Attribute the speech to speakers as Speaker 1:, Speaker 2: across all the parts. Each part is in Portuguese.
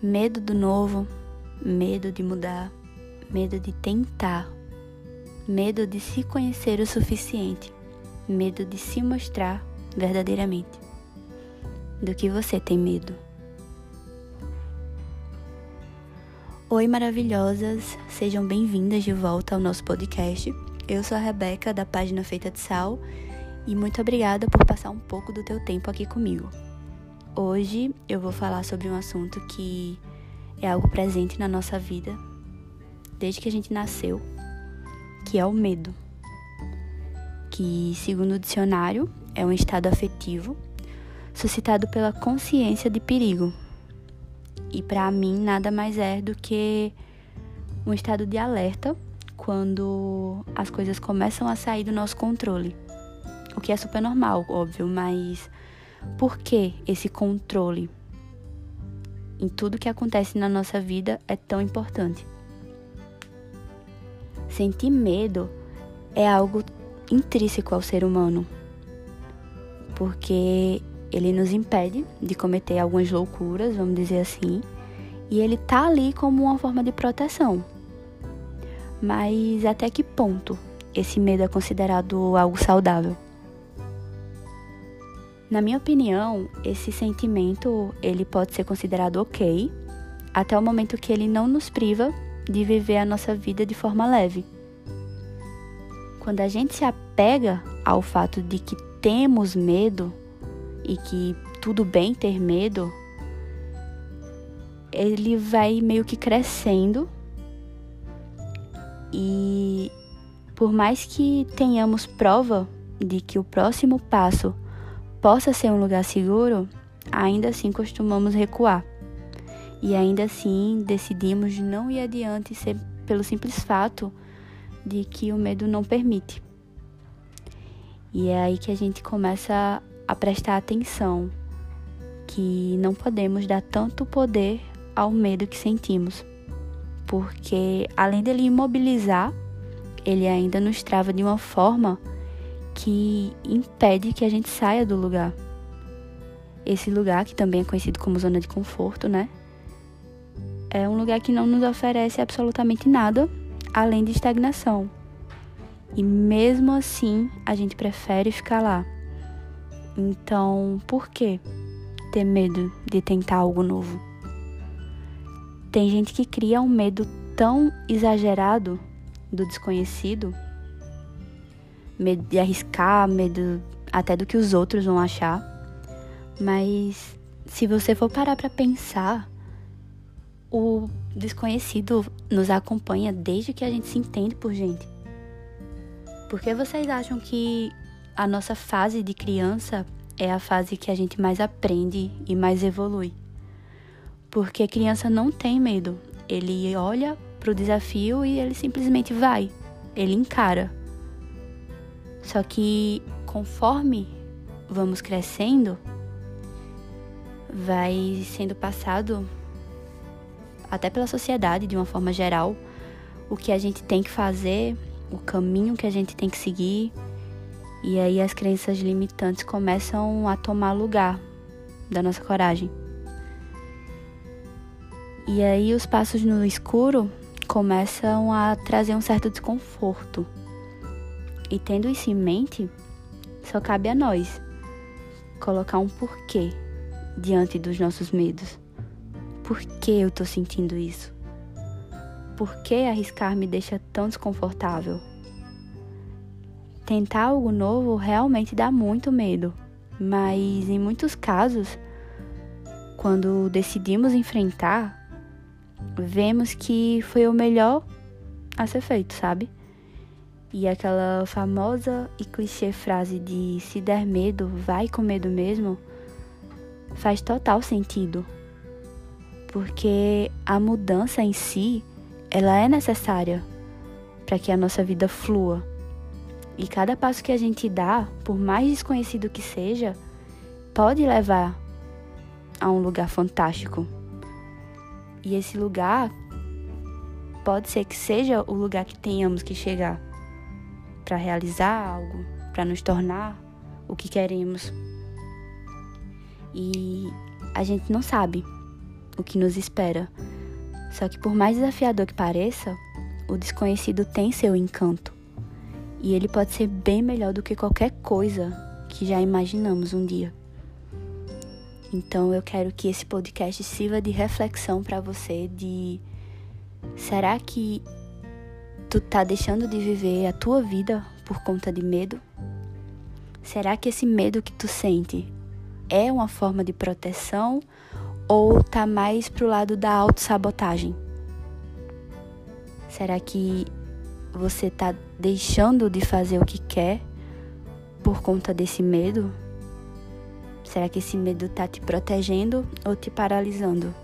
Speaker 1: Medo do novo, medo de mudar, medo de tentar, medo de se conhecer o suficiente, medo de se mostrar verdadeiramente. Do que você tem medo? Oi, maravilhosas! Sejam bem-vindas de volta ao nosso podcast. Eu sou a Rebeca, da página Feita de Sal, e muito obrigada por passar um pouco do teu tempo aqui comigo. Hoje eu vou falar sobre um assunto que é algo presente na nossa vida desde que a gente nasceu, que é o medo. Que, segundo o dicionário, é um estado afetivo suscitado pela consciência de perigo. E para mim nada mais é do que um estado de alerta quando as coisas começam a sair do nosso controle. O que é super normal, óbvio, mas por que esse controle em tudo que acontece na nossa vida é tão importante? Sentir medo é algo intrínseco ao ser humano, porque ele nos impede de cometer algumas loucuras, vamos dizer assim, e ele tá ali como uma forma de proteção. Mas até que ponto esse medo é considerado algo saudável? Na minha opinião, esse sentimento ele pode ser considerado ok até o momento que ele não nos priva de viver a nossa vida de forma leve. Quando a gente se apega ao fato de que temos medo e que tudo bem ter medo, ele vai meio que crescendo e por mais que tenhamos prova de que o próximo passo possa ser um lugar seguro, ainda assim costumamos recuar. E ainda assim decidimos não ir adiante pelo simples fato de que o medo não permite. E é aí que a gente começa a prestar atenção que não podemos dar tanto poder ao medo que sentimos, porque além dele imobilizar, ele ainda nos trava de uma forma que impede que a gente saia do lugar. Esse lugar, que também é conhecido como zona de conforto, né? É um lugar que não nos oferece absolutamente nada além de estagnação. E mesmo assim, a gente prefere ficar lá. Então, por que ter medo de tentar algo novo? Tem gente que cria um medo tão exagerado do desconhecido medo de arriscar, medo até do que os outros vão achar. Mas se você for parar para pensar, o desconhecido nos acompanha desde que a gente se entende por gente. Por que vocês acham que a nossa fase de criança é a fase que a gente mais aprende e mais evolui? Porque a criança não tem medo. Ele olha para o desafio e ele simplesmente vai. Ele encara. Só que conforme vamos crescendo, vai sendo passado até pela sociedade de uma forma geral o que a gente tem que fazer, o caminho que a gente tem que seguir. E aí as crenças limitantes começam a tomar lugar da nossa coragem. E aí os passos no escuro começam a trazer um certo desconforto. E tendo isso em mente, só cabe a nós colocar um porquê diante dos nossos medos. Por que eu tô sentindo isso? Por que arriscar me deixa tão desconfortável? Tentar algo novo realmente dá muito medo, mas em muitos casos, quando decidimos enfrentar, vemos que foi o melhor a ser feito, sabe? E aquela famosa e clichê frase de se der medo, vai com medo mesmo, faz total sentido. Porque a mudança em si, ela é necessária para que a nossa vida flua. E cada passo que a gente dá, por mais desconhecido que seja, pode levar a um lugar fantástico. E esse lugar pode ser que seja o lugar que tenhamos que chegar para realizar algo, para nos tornar o que queremos. E a gente não sabe o que nos espera. Só que por mais desafiador que pareça, o desconhecido tem seu encanto. E ele pode ser bem melhor do que qualquer coisa que já imaginamos um dia. Então eu quero que esse podcast sirva de reflexão para você de será que tu tá deixando de viver a tua vida por conta de medo? Será que esse medo que tu sente é uma forma de proteção ou tá mais pro lado da autossabotagem? Será que você tá deixando de fazer o que quer por conta desse medo? Será que esse medo tá te protegendo ou te paralisando?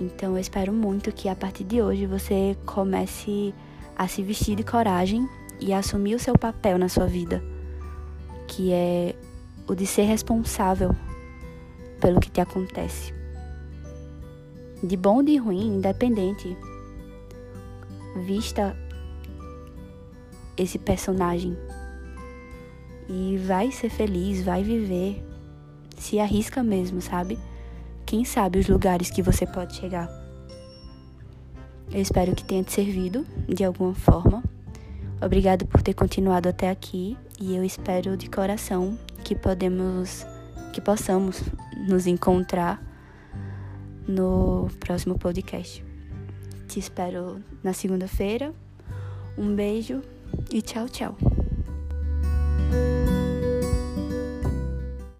Speaker 1: Então eu espero muito que a partir de hoje você comece a se vestir de coragem e a assumir o seu papel na sua vida, que é o de ser responsável pelo que te acontece. De bom ou de ruim, independente, vista esse personagem e vai ser feliz, vai viver. Se arrisca mesmo, sabe? Quem sabe os lugares que você pode chegar. Eu espero que tenha te servido de alguma forma. Obrigado por ter continuado até aqui e eu espero de coração que podemos que possamos nos encontrar no próximo podcast. Te espero na segunda-feira. Um beijo e tchau, tchau.